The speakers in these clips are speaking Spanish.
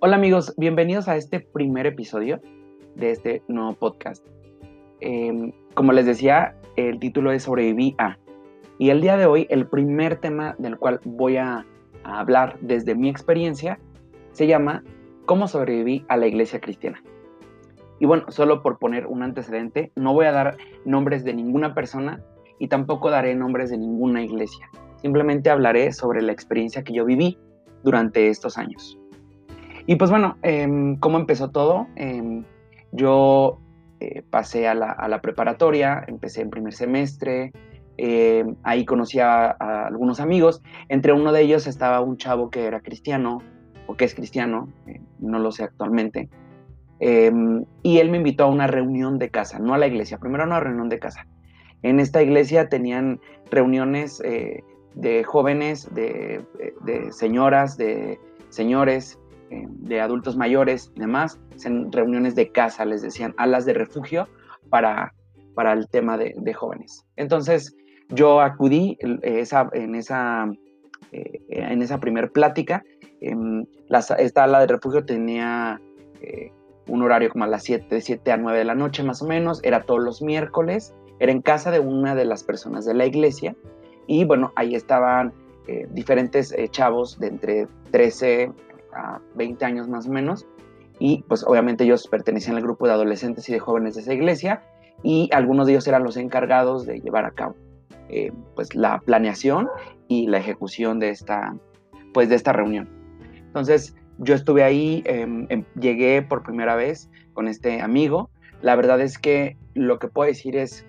Hola amigos, bienvenidos a este primer episodio de este nuevo podcast. Em, como les decía, el título es Sobreviví a. Y el día de hoy, el primer tema del cual voy a, a hablar desde mi experiencia se llama ¿Cómo sobreviví a la iglesia cristiana? Y bueno, solo por poner un antecedente, no voy a dar nombres de ninguna persona y tampoco daré nombres de ninguna iglesia. Simplemente hablaré sobre la experiencia que yo viví durante estos años. Y pues bueno, em, ¿cómo empezó todo? Em, yo eh, pasé a la, preparatoria, empecé en primer semestre, em, ahí conocí a, algunos amigos, entre uno de ellos estaba un chavo que era cristiano, o que es cristiano, eh, no lo sé actualmente, y él me invitó a una reunión de casa, no a la iglesia, primero a una reunión de casa. En esta iglesia tenían reuniones eh, de jóvenes, de, de señoras, de señores, eh, de adultos mayores y demás, en reuniones de casa, les decían, alas de refugio para, para el tema de, jóvenes. Entonces yo acudí esa, en esa, eh, en esa primer plática. Em, esta ala de refugio tenía eh, un horario como a las 7, de 7 a 9 de la noche más o menos, era todos los miércoles, era en casa de una de las personas de la iglesia y bueno, ahí estaban diferentes chavos de entre 13 a 20 años más o menos. Y pues obviamente ellos pertenecían al grupo de adolescentes y de jóvenes de esa iglesia y algunos de ellos eran los encargados de llevar a cabo eh, pues la planeación y la ejecución de esta, pues de esta reunión. Entonces yo estuve ahí, em, em, llegué por primera vez con este amigo. La verdad es que lo que puedo decir es,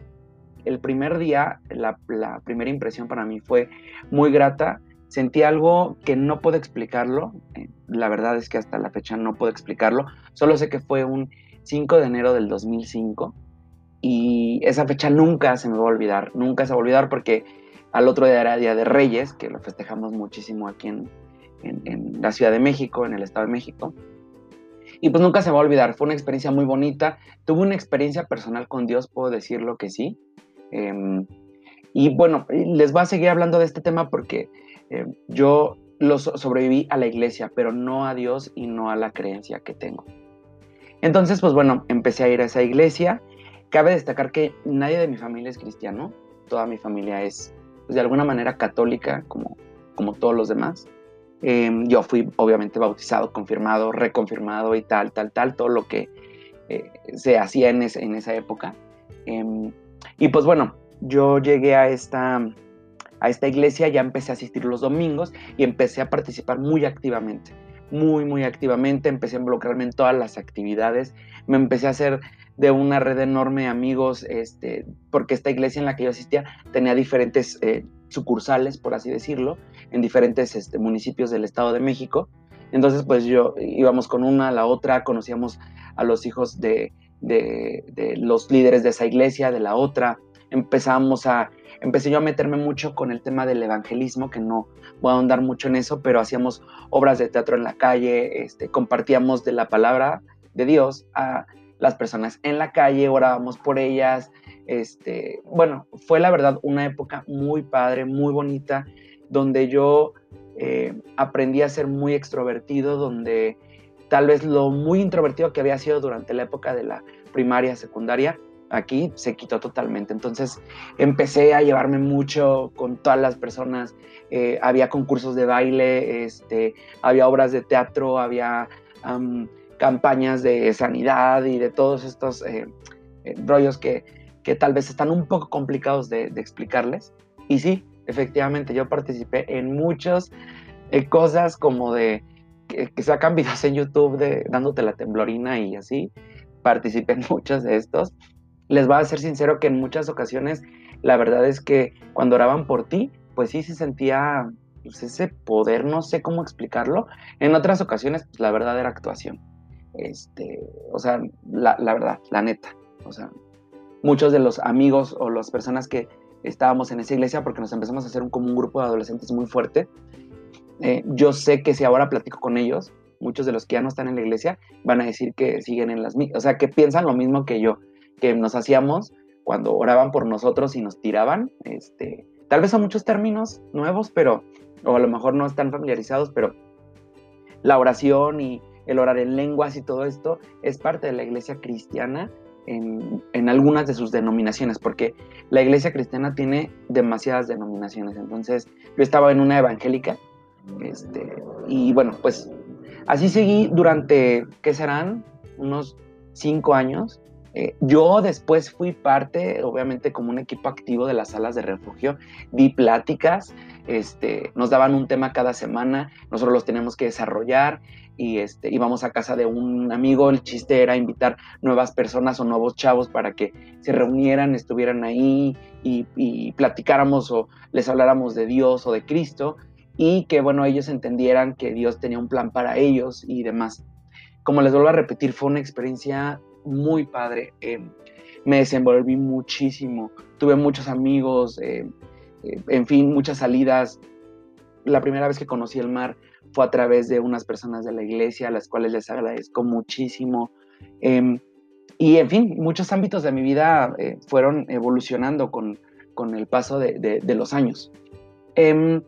el primer día, la, la primera impresión para mí fue muy grata sentí algo que no puedo explicarlo. Eh, la verdad es que hasta la fecha no puedo explicarlo. Solo sé que fue un 5 de enero del 2005 y esa fecha nunca se me va a olvidar. Nunca se va a olvidar porque al otro día era Día de Reyes, que lo festejamos muchísimo aquí en, la Ciudad de México, en el Estado de México. Y pues nunca se va a olvidar. Fue una experiencia muy bonita. Tuve una experiencia personal con Dios, puedo decirlo que sí. Em, y bueno, les voy a seguir hablando de este tema porque eh, yo sobreviví a la iglesia, pero no a Dios y no a la creencia que tengo. Entonces, pues bueno, empecé a ir a esa iglesia. Cabe destacar que nadie de mi familia es cristiano, toda mi familia es pues, de alguna manera católica, como, como todos los demás. Em, yo fui obviamente bautizado, confirmado, reconfirmado y tal, tal, tal, todo lo que eh, se hacía en, en esa época. Em, y pues bueno, yo llegué a esta, a esta iglesia, ya empecé a asistir los domingos y empecé a participar muy activamente, muy, muy activamente, empecé a involucrarme en todas las actividades, me empecé a hacer de una red enorme de amigos, este, porque esta iglesia en la que yo asistía tenía diferentes eh, sucursales, por así decirlo, en diferentes este, municipios del Estado de México. Entonces, pues yo íbamos con una a la otra, conocíamos a los hijos de, de, de los líderes de esa iglesia, de la otra, empezamos a, empecé yo a meterme mucho con el tema del evangelismo, que no voy a ahondar mucho en eso, pero hacíamos obras de teatro en la calle, este, compartíamos de la palabra de Dios a las personas en la calle, orábamos por ellas. Este, bueno, fue la verdad una época muy padre, muy bonita, donde yo eh, aprendí a ser muy extrovertido, donde tal vez lo muy introvertido que había sido durante la época de la primaria, secundaria, aquí se quitó totalmente. Entonces empecé a llevarme mucho con todas las personas. Eh, había concursos de baile, este, había obras de teatro, había campañas de sanidad y de todos estos eh, eh, rollos que, que, tal vez están un poco complicados de, explicarles. Y sí, efectivamente, yo participé en muchas cosas como de que, que, sacan videos en YouTube de dándote la temblorina y así. Participé en muchos de estos les voy a ser sincero que en muchas ocasiones la verdad es que cuando oraban por ti, pues sí se sentía pues, ese poder, no sé cómo explicarlo. En otras ocasiones, pues la verdad era actuación. Este, o sea, la, verdad, la neta. O sea, muchos de los amigos o las personas que estábamos en esa iglesia, porque nos empezamos a hacer un, como un grupo de adolescentes muy fuerte, eh, yo sé que si ahora platico con ellos, muchos de los que ya no están en la iglesia van a decir que siguen en las o sea, que piensan lo mismo que yo que nos hacíamos cuando oraban por nosotros y nos tiraban. Este, tal vez son muchos términos nuevos, pero, o a lo mejor no están familiarizados, pero la oración y el orar en lenguas y todo esto es parte de la iglesia cristiana en, en, algunas de sus denominaciones, porque la iglesia cristiana tiene demasiadas denominaciones. Entonces, yo estaba en una evangélica, este, y bueno, pues así seguí durante, ¿qué serán? Unos cinco años. Eh, yo después fui parte, obviamente, como un equipo activo de las salas de refugio, di pláticas, este, nos daban un tema cada semana, nosotros los teníamos que desarrollar y este, íbamos a casa de un amigo, el chiste era invitar nuevas personas o nuevos chavos para que se reunieran, estuvieran ahí y, y platicáramos o les habláramos de Dios o de Cristo y que, bueno, ellos entendieran que Dios tenía un plan para ellos y demás. Como les vuelvo a repetir, fue una experiencia muy padre. Eh, me desenvolví muchísimo, tuve muchos amigos, eh, eh, en fin, muchas salidas. La primera vez que conocí el mar fue a través de unas personas de la iglesia, a las cuales les agradezco muchísimo. Em, y en fin, muchos ámbitos de mi vida fueron evolucionando con, con el paso de, de, los años. Em,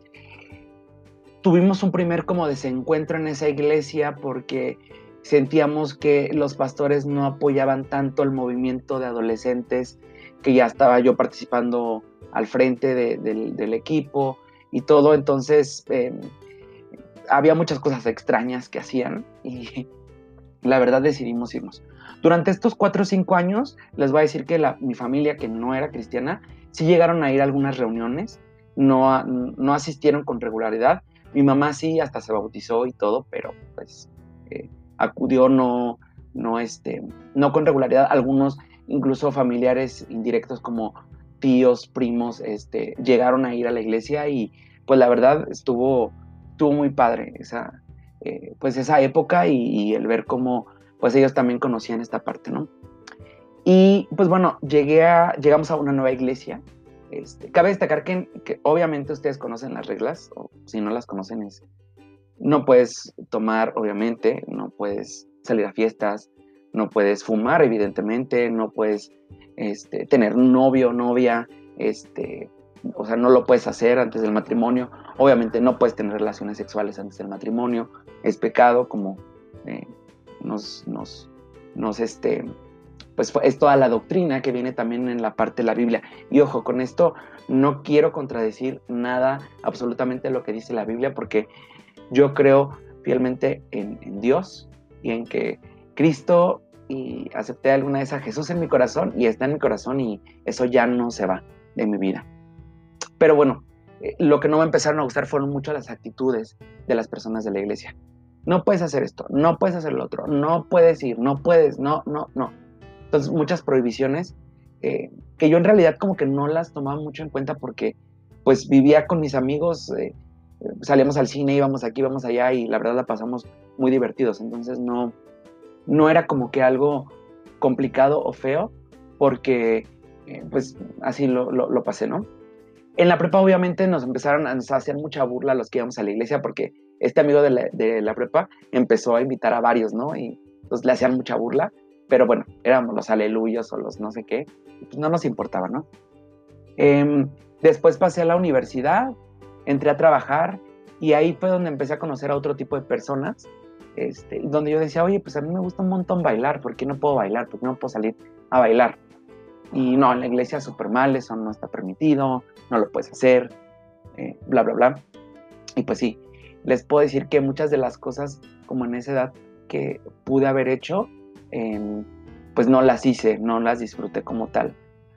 tuvimos un primer como desencuentro en esa iglesia porque sentíamos que los pastores no apoyaban tanto el movimiento de adolescentes, que ya estaba yo participando al frente del, equipo y todo, entonces em, había muchas cosas extrañas que hacían y la verdad decidimos irnos. Durante estos cuatro o cinco años, les voy a decir que mi familia, que no era cristiana, sí llegaron a ir a algunas reuniones, no, no asistieron con regularidad. Mi mamá sí, hasta se bautizó y todo, pero pues eh, acudió no, no, este, no con regularidad. Algunos, incluso familiares indirectos como tíos, primos, este, llegaron a ir a la iglesia y pues la verdad estuvo, estuvo muy padre esa, eh, pues esa época y, el ver cómo pues ellos también conocían esta parte, ¿no? Y pues bueno, llegué a, llegamos a una nueva iglesia. Este, cabe destacar que, que obviamente ustedes conocen las reglas, o si no las conocen es no puedes tomar, obviamente, no puedes salir a fiestas, no puedes fumar, evidentemente, no puedes este, tener novio novia, este, o sea, no lo puedes hacer antes del matrimonio. Obviamente no puedes tener relaciones sexuales antes del matrimonio. Es pecado, como eh, nos, nos, nos, este, pues es toda la doctrina que viene también en la parte de la Biblia. Y ojo, con esto no quiero contradecir nada, absolutamente lo que dice la Biblia, porque yo creo fielmente en, Dios y en que Cristo y acepté alguna vez a Jesús en mi corazón y está en mi corazón y eso ya no se va de mi vida. Pero bueno, eh, lo que no me empezaron a gustar fueron mucho las actitudes de las personas de la iglesia. No puedes hacer esto, no puedes hacer lo otro, no puedes ir, no puedes, no, no, no. Entonces muchas prohibiciones eh, que yo en realidad como que no las tomaba mucho en cuenta porque pues vivía con mis amigos eh, salíamos al cine, íbamos aquí, íbamos allá y la verdad la pasamos muy divertidos. Entonces no, no era como que algo complicado o feo porque eh, pues así lo, lo, pasé, ¿no? En la prepa obviamente nos empezaron a, hacer mucha burla los que íbamos a la iglesia porque este amigo de la, de prepa empezó a invitar a varios, ¿no? Y pues le hacían mucha burla, pero bueno, éramos los aleluyos o los no sé qué, pues no nos importaba, ¿no? Em, después pasé a la universidad, entré a trabajar y ahí fue donde empecé a conocer a otro tipo de personas, este, donde yo decía, oye, pues a mí me gusta un montón bailar, ¿por qué no puedo bailar? ¿Por qué no puedo salir a bailar? Y no, en la iglesia súper mal, eso no está permitido, no lo puedes hacer, eh, bla, bla, bla. Y pues sí, les puedo decir que muchas de las cosas como en esa edad que pude haber hecho, em, pues no las hice, no las disfruté como tal,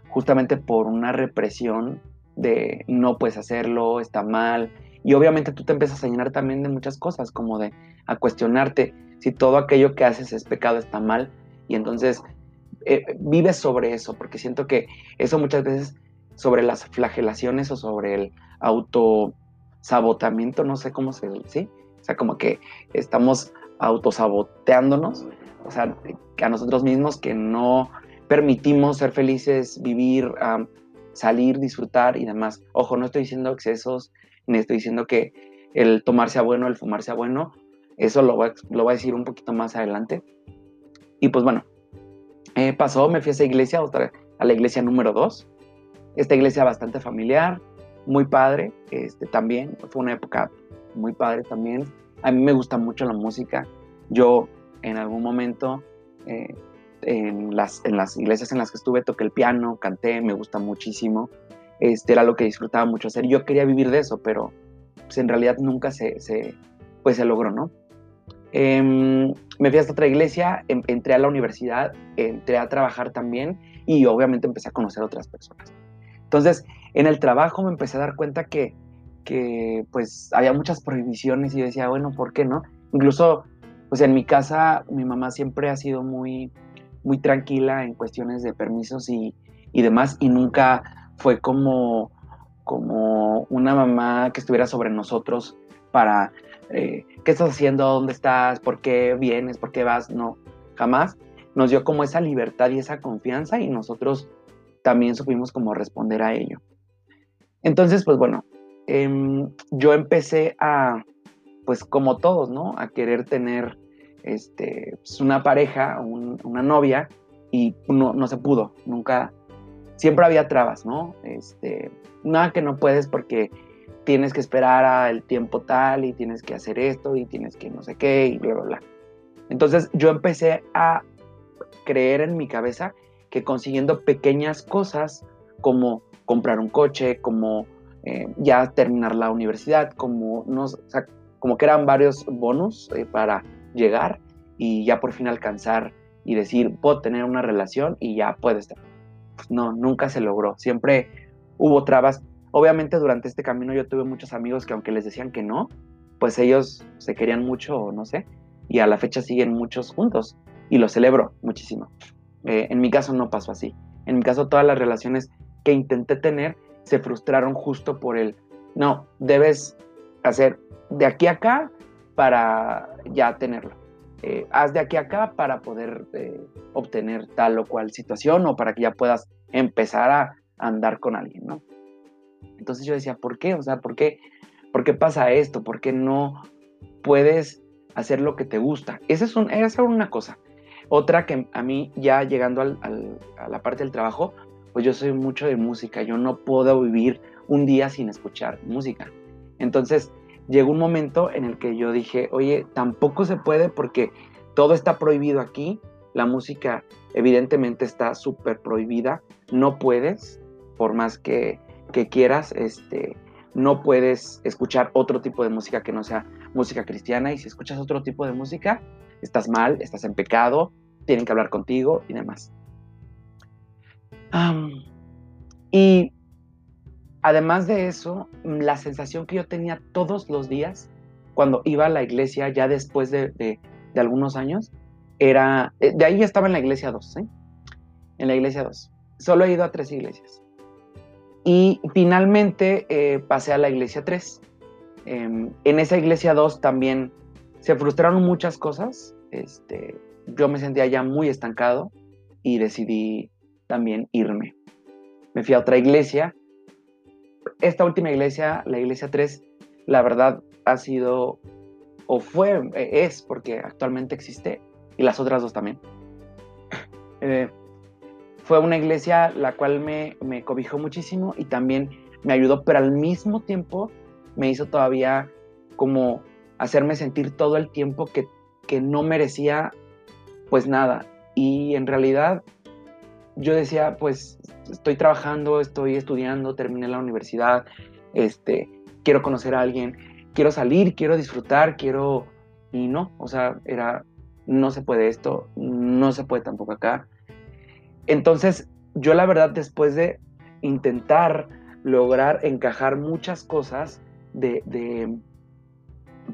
justamente por una represión de no puedes hacerlo, está mal. Y obviamente tú te empiezas a llenar también de muchas cosas, como de a cuestionarte si todo aquello que haces es pecado, está mal. Y entonces eh, vives sobre eso, porque siento que eso muchas veces sobre las flagelaciones o sobre el autosabotamiento, no sé cómo se dice, ¿sí? O sea, como que estamos autosaboteándonos, o sea, a nosotros mismos que no permitimos ser felices, vivir, salir, disfrutar y demás. Ojo, no estoy diciendo excesos, ni estoy diciendo que el tomar sea bueno, el fumar sea bueno. Eso lo voy, a, lo a decir un poquito más adelante. Y pues bueno, eh, pasó, me fui a esa iglesia, otra, a la iglesia número 2. Esta iglesia bastante familiar, muy padre, este, también, fue una época muy padre también. A mí me gusta mucho la música. Yo en algún momento eh, en, las, en las iglesias en las que estuve toqué el piano, canté, me gusta muchísimo. Este era lo que disfrutaba mucho hacer. Yo quería vivir de eso, pero pues, en realidad nunca se, se, pues, se logró, ¿no? Em, me fui a esta otra iglesia, entré a la universidad, entré a trabajar también y obviamente empecé a conocer otras personas. Entonces, en el trabajo me empecé a dar cuenta que, que pues había muchas prohibiciones y yo decía, bueno, ¿por qué no? Incluso, pues en mi casa mi mamá siempre ha sido muy, muy tranquila en cuestiones de permisos y, y demás y nunca fue como, como una mamá que estuviera sobre nosotros para eh, qué estás haciendo, dónde estás, por qué vienes, por qué vas, no, jamás. Nos dio como esa libertad y esa confianza y nosotros también supimos como responder a ello. Entonces, pues bueno, em, yo empecé a, pues como todos, ¿no? A querer tener este, pues, una pareja, una novia, y no, no se pudo, nunca, siempre había trabas, ¿no? Este, nada que no puedes porque tienes que esperar al tiempo tal y tienes que hacer esto y tienes que no sé qué y bla, bla, bla. Entonces yo empecé a creer en mi cabeza que consiguiendo pequeñas cosas como comprar un coche, como eh, ya terminar la universidad, como, no, como que eran varios bonus eh, para llegar y ya por fin alcanzar y decir, puedo tener una relación y ya puedo estar. Pues no, nunca se logró. Siempre hubo trabas Obviamente durante este camino yo tuve muchos amigos que aunque les decían que no, pues ellos se querían mucho, no sé, y a la fecha siguen muchos juntos y lo celebro muchísimo. Eh, en mi caso no pasó así. En mi caso todas las relaciones que intenté tener se frustraron justo por el, no, debes hacer de aquí a acá para ya tenerlo. Eh, haz de aquí a acá para poder eh, obtener tal o cual situación o para que ya puedas empezar a andar con alguien, ¿no? Entonces yo decía, ¿por qué? O sea, ¿por qué, ¿por qué pasa esto? ¿Por qué no puedes hacer lo que te gusta? Esa es, esa una cosa. Otra que a mí ya llegando a la parte del trabajo, pues yo soy mucho de música, yo no puedo vivir un día sin escuchar música. Entonces llegó un momento en el que yo dije, oye, tampoco se puede porque todo está prohibido aquí, la música evidentemente está súper prohibida, no puedes, por más que quieras, este, no puedes escuchar otro tipo de música que no sea música cristiana. Y si escuchas otro tipo de música, estás mal, estás en pecado, tienen que hablar contigo y demás. y además de eso, la sensación que yo tenía todos los días cuando iba a la iglesia ya después de, algunos años, era, eh, de ahí ya estaba en la iglesia 2, ¿eh? En la iglesia 2. Solo he ido a tres iglesias. Y finalmente eh, pasé a la iglesia 3. Em, en esa iglesia 2 también se frustraron muchas cosas. Este, yo me sentía ya muy estancado y decidí también irme. Me fui a otra iglesia. Esta última iglesia, la iglesia 3, la verdad ha sido, o fue, es, porque actualmente existe, y las otras dos también. Eh, fue una iglesia la cual me, me cobijó muchísimo y también me ayudó, pero al mismo tiempo me hizo todavía como hacerme sentir todo el tiempo que, que no merecía pues nada. Y en realidad yo decía, pues estoy trabajando, estoy estudiando, terminé la universidad, este, quiero conocer a alguien, quiero salir, quiero disfrutar, quiero... Y no, o sea, era, no se puede esto, no se puede tampoco acá. Entonces, yo la verdad, después de intentar lograr encajar muchas cosas de,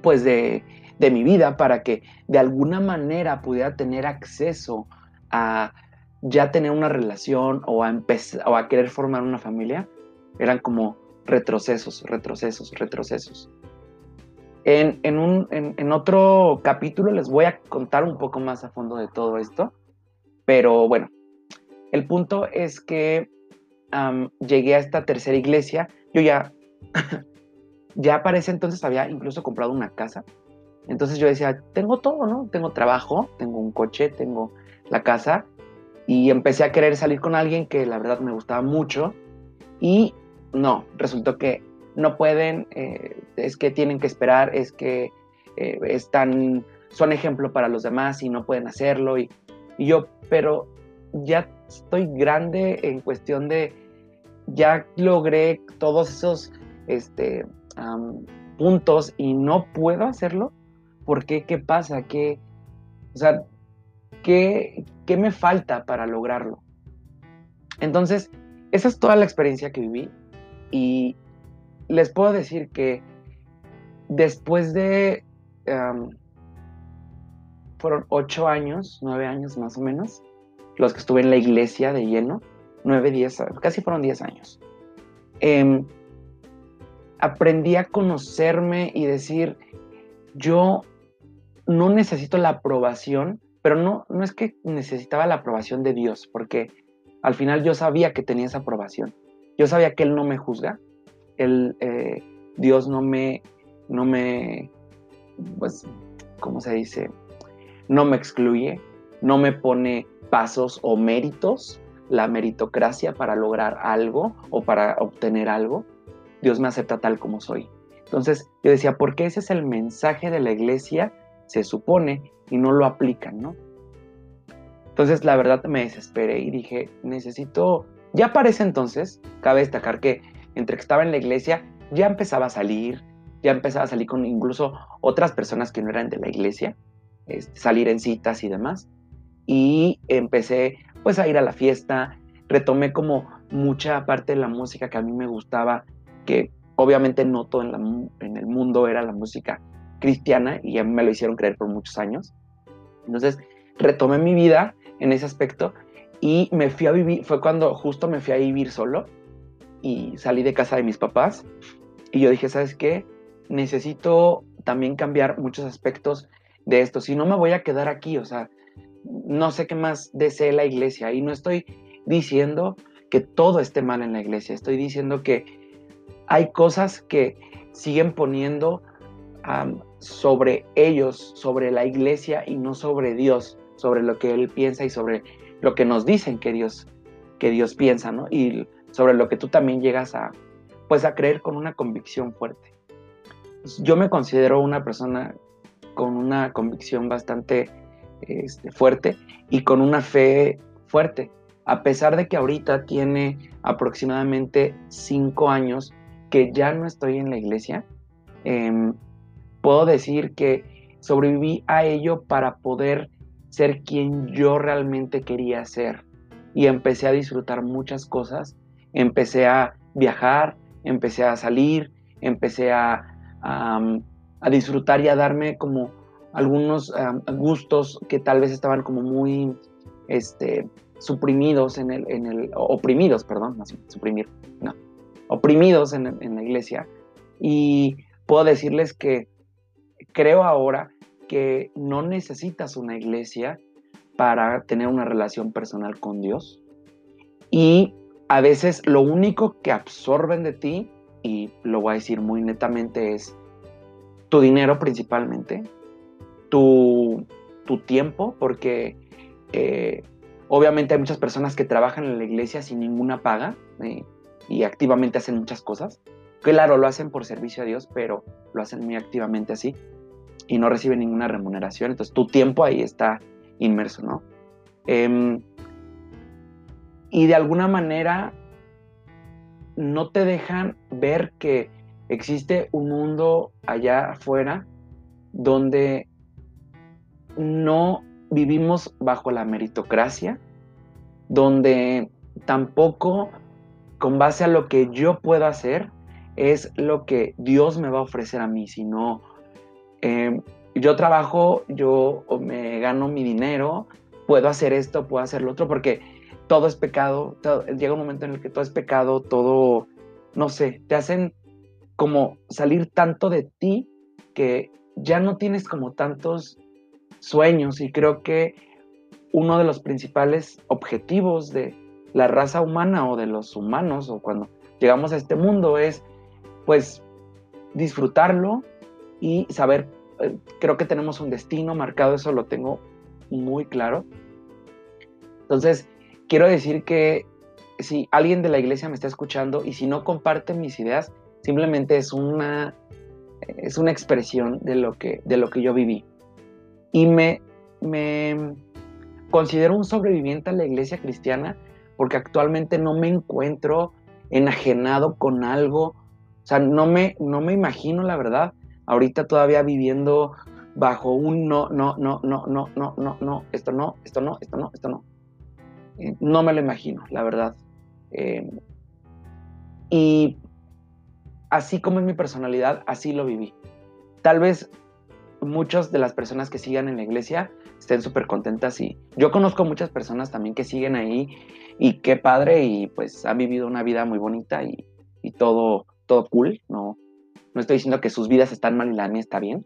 pues de, mi vida para que de alguna manera pudiera tener acceso a ya tener una relación o a empezar a querer formar una familia, eran como retrocesos, retrocesos, retrocesos. En, en, otro capítulo les voy a contar un poco más a fondo de todo esto, pero bueno, el punto es que llegué a esta tercera iglesia. Yo ya, ya para ese entonces había incluso comprado una casa. Entonces yo decía, tengo todo, ¿no? Tengo trabajo, tengo un coche, tengo la casa. Y empecé a querer salir con alguien que la verdad me gustaba mucho. Y no, resultó que no pueden, eh, es que tienen que esperar, es que eh, están son ejemplo para los demás y no pueden hacerlo. Y, yo, pero ya estoy grande en cuestión de, ya logré todos esos este, puntos y no puedo hacerlo. ¿Por qué? ¿Qué pasa? ¿Qué, o sea, ¿qué, ¿qué me falta para lograrlo? Entonces, esa es toda la experiencia que viví y les puedo decir que después de... fueron ocho años, nueve años más o menos, los que estuve en la iglesia de lleno, nueve, diez, casi fueron diez años. Em, aprendí a conocerme y decir, yo no necesito la aprobación, pero no, no es que necesitaba la aprobación de Dios, porque al final yo sabía que tenía esa aprobación. Yo sabía que Él no me juzga, Él, eh, Dios no me, no me, pues, ¿cómo se dice? No me excluye, no me pone pasos o méritos, la meritocracia para lograr algo o para obtener algo. Dios me acepta tal como soy. Entonces yo decía, ¿por qué ese es el mensaje de la iglesia? Se supone y no lo aplican, ¿no? Entonces, la verdad me desesperé y dije, necesito, ya para entonces, cabe destacar que entre que estaba en la iglesia, ya empezaba a salir, ya empezaba a salir con incluso otras personas que no eran de la iglesia, este, salir en citas y demás. Y empecé pues a ir a la fiesta, retomé como mucha parte de la música que a mí me gustaba, que obviamente no todo en, en el mundo era la música cristiana y a mí me lo hicieron creer por muchos años. Entonces retomé mi vida en ese aspecto y me fui a vivir, fue cuando justo me fui a vivir solo y salí de casa de mis papás y yo dije, ¿sabes qué? Necesito también cambiar muchos aspectos de esto, si no me voy a quedar aquí, o sea, no sé qué más desee la iglesia y no estoy diciendo que todo esté mal en la iglesia, estoy diciendo que hay cosas que siguen poniendo sobre ellos, sobre la iglesia y no sobre Dios sobre lo que Él piensa y sobre lo que nos dicen que Dios, que Dios piensa, ¿no? Y sobre lo que tú también llegas a, pues a creer con una convicción fuerte. Yo me considero una persona con una convicción bastante este, fuerte y con una fe fuerte, a pesar de que ahorita tiene aproximadamente cinco años que ya no estoy en la iglesia, em, puedo decir que sobreviví a ello para poder ser quien yo realmente quería ser. Y empecé a disfrutar muchas cosas, empecé a viajar, empecé a salir, empecé a, a, disfrutar y a darme como algunos gustos que tal vez estaban como muy este, suprimidos en el, en el, oprimidos, perdón, suprimir, no, oprimidos en, en la iglesia. Y puedo decirles que creo ahora que no necesitas una iglesia para tener una relación personal con Dios. Y a veces lo único que absorben de ti, y lo voy a decir muy netamente, es tu dinero principalmente, tu, tiempo, porque eh, obviamente hay muchas personas que trabajan en la iglesia sin ninguna paga eh, y activamente hacen muchas cosas. Claro, lo hacen por servicio a Dios, pero lo hacen muy activamente así y no recibe ninguna remuneración, entonces tu tiempo ahí está inmerso, ¿no? Em, y de alguna manera no te dejan ver que existe un mundo allá afuera donde no vivimos bajo la meritocracia, donde tampoco con base a lo que yo puedo hacer es lo que Dios me va a ofrecer a mí, sino Em, yo trabajo, yo me gano mi dinero, puedo hacer esto, puedo hacer lo otro, porque todo es pecado, llega un momento en el que todo es pecado, todo, no sé, te hacen como salir tanto de ti que ya no tienes como tantos sueños y creo que uno de los principales objetivos de la raza humana o de los humanos o cuando llegamos a este mundo es pues disfrutarlo, y saber, eh, creo que tenemos un destino marcado, eso lo tengo muy claro. Entonces, quiero decir que si alguien de la iglesia me está escuchando y si no comparte mis ideas, simplemente es una, es una expresión de lo, que, de lo que yo viví. Y me, me considero un sobreviviente a la iglesia cristiana porque actualmente no me encuentro enajenado con algo. O sea, no me, no me imagino, la verdad, ahorita todavía viviendo bajo un no, no, no, no, no, no, no, no, esto no, esto no, esto no, esto no. Eh, no me lo imagino, la verdad. Eh, y así como es mi personalidad, así lo viví. Tal vez muchas de las personas que sigan en la iglesia estén súper contentas y yo conozco muchas personas también que siguen ahí y qué padre y pues han vivido una vida muy bonita y, y todo, todo cool, no, no estoy diciendo que sus vidas están mal y la mía está bien,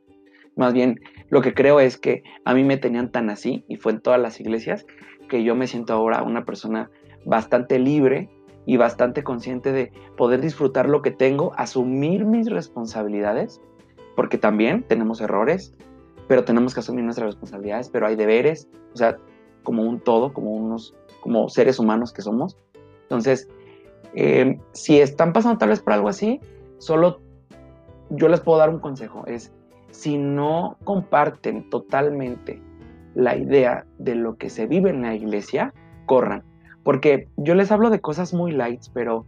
más bien lo que creo es que a mí me tenían tan así y fue en todas las iglesias que yo me siento ahora una persona bastante libre y bastante consciente de poder disfrutar lo que tengo, asumir mis responsabilidades, porque también tenemos errores, pero tenemos que asumir nuestras responsabilidades, pero hay deberes, o sea, como un todo, como unos, como seres humanos que somos. Entonces, eh, si están pasando tal vez por algo así, solo yo les puedo dar un consejo, es si no comparten totalmente la idea de lo que se vive en la iglesia, corran. Porque yo les hablo de cosas muy lights, pero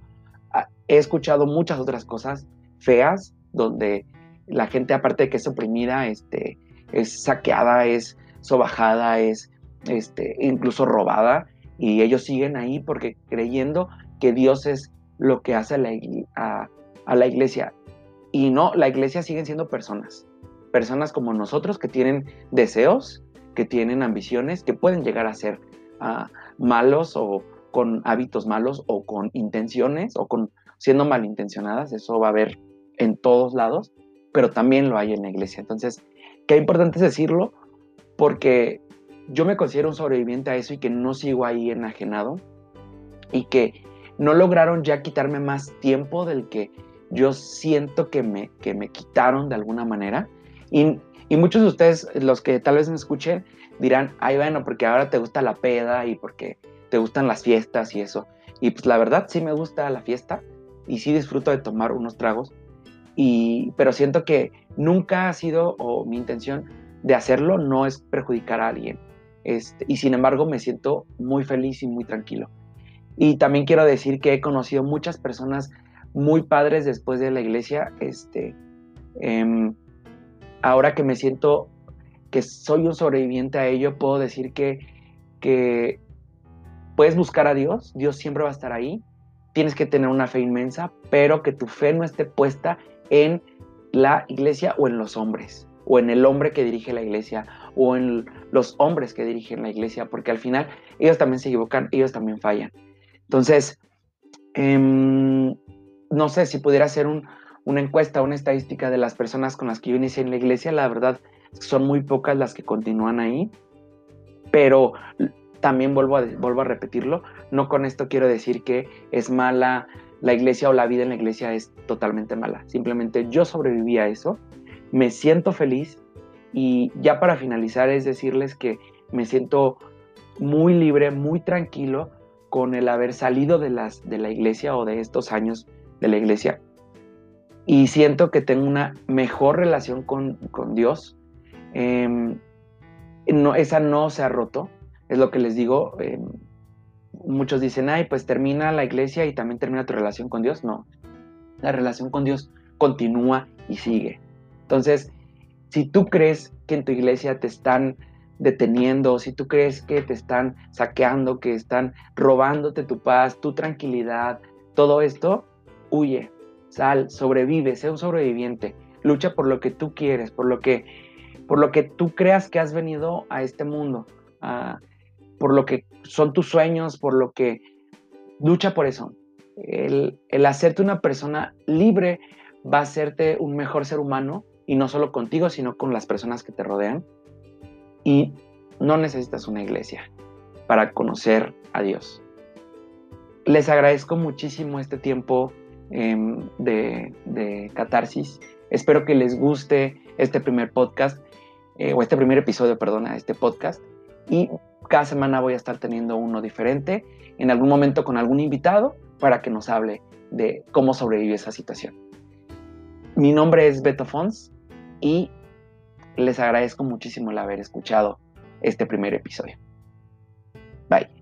ah, he escuchado muchas otras cosas feas, donde la gente, aparte de que es oprimida, este, es saqueada, es sobajada, es este, incluso robada, y ellos siguen ahí porque creyendo que Dios es lo que hace a la, iglesia. Y no, la iglesia siguen siendo personas, personas como nosotros que tienen deseos, que tienen ambiciones, que pueden llegar a ser ah, malos o con hábitos malos o con intenciones o con siendo malintencionadas, eso va a haber en todos lados, pero también lo hay en la iglesia. Entonces, qué importante es decirlo, porque yo me considero un sobreviviente a eso y que no sigo ahí enajenado y que no lograron ya quitarme más tiempo del que yo siento que me, que me quitaron de alguna manera. Y, y muchos de ustedes, los que tal vez me escuchen, dirán, ay, bueno, porque ahora te gusta la peda y porque te gustan las fiestas y eso. Y pues la verdad sí me gusta la fiesta y sí disfruto de tomar unos tragos, y, pero siento que nunca ha sido, o mi intención de hacerlo no es perjudicar a alguien. Este, y sin embargo me siento muy feliz y muy tranquilo. Y también quiero decir que he conocido muchas personas muy padres después de la iglesia. Este, em, ahora que me siento que soy un sobreviviente a ello, puedo decir que, que puedes buscar a Dios, Dios siempre va a estar ahí. Tienes que tener una fe inmensa, pero que tu fe no esté puesta en la iglesia o en los hombres, o en el hombre que dirige la iglesia, o en los hombres que dirigen la iglesia, porque al final ellos también se equivocan, ellos también fallan. Entonces, em, no sé si pudiera hacer una encuesta, una estadística de las personas con las que yo inicié en la iglesia, la verdad son muy pocas las que continúan ahí, pero también vuelvo a, vuelvo a repetirlo, no con esto quiero decir que es mala la iglesia o la vida en la iglesia es totalmente mala. Simplemente yo sobreviví a eso, me siento feliz y ya para finalizar es decirles que me siento muy libre, muy tranquilo con el haber salido de, las, de la iglesia o de estos años de la iglesia. Y siento que tengo una mejor relación con, Dios. Em, no, esa no se ha roto, es lo que les digo. Em, muchos dicen, ay, pues termina la iglesia y también termina tu relación con Dios. No, la relación con Dios continúa y sigue. Entonces, si tú crees que en tu iglesia te están deteniendo, si tú crees que te están saqueando, que están robándote tu paz, tu tranquilidad, todo esto, huye, sal, sobrevive, sé un sobreviviente, lucha por lo que tú quieres, por lo que, por lo que tú creas que has venido a este mundo. por lo que son tus sueños, por lo que lucha por eso. El, hacerte una persona libre va a hacerte un mejor ser humano y no solo contigo, sino con las personas que te rodean. Y no necesitas una iglesia para conocer a Dios. Les agradezco muchísimo este tiempo em, de, de, catarsis. Espero que les guste este primer podcast, eh, o este primer episodio, perdona, este podcast. Y cada semana voy a estar teniendo uno diferente, en algún momento con algún invitado, para que nos hable de cómo sobrevive esa situación. Mi nombre es Beto Fons y les agradezco muchísimo el haber escuchado este primer episodio. Bye.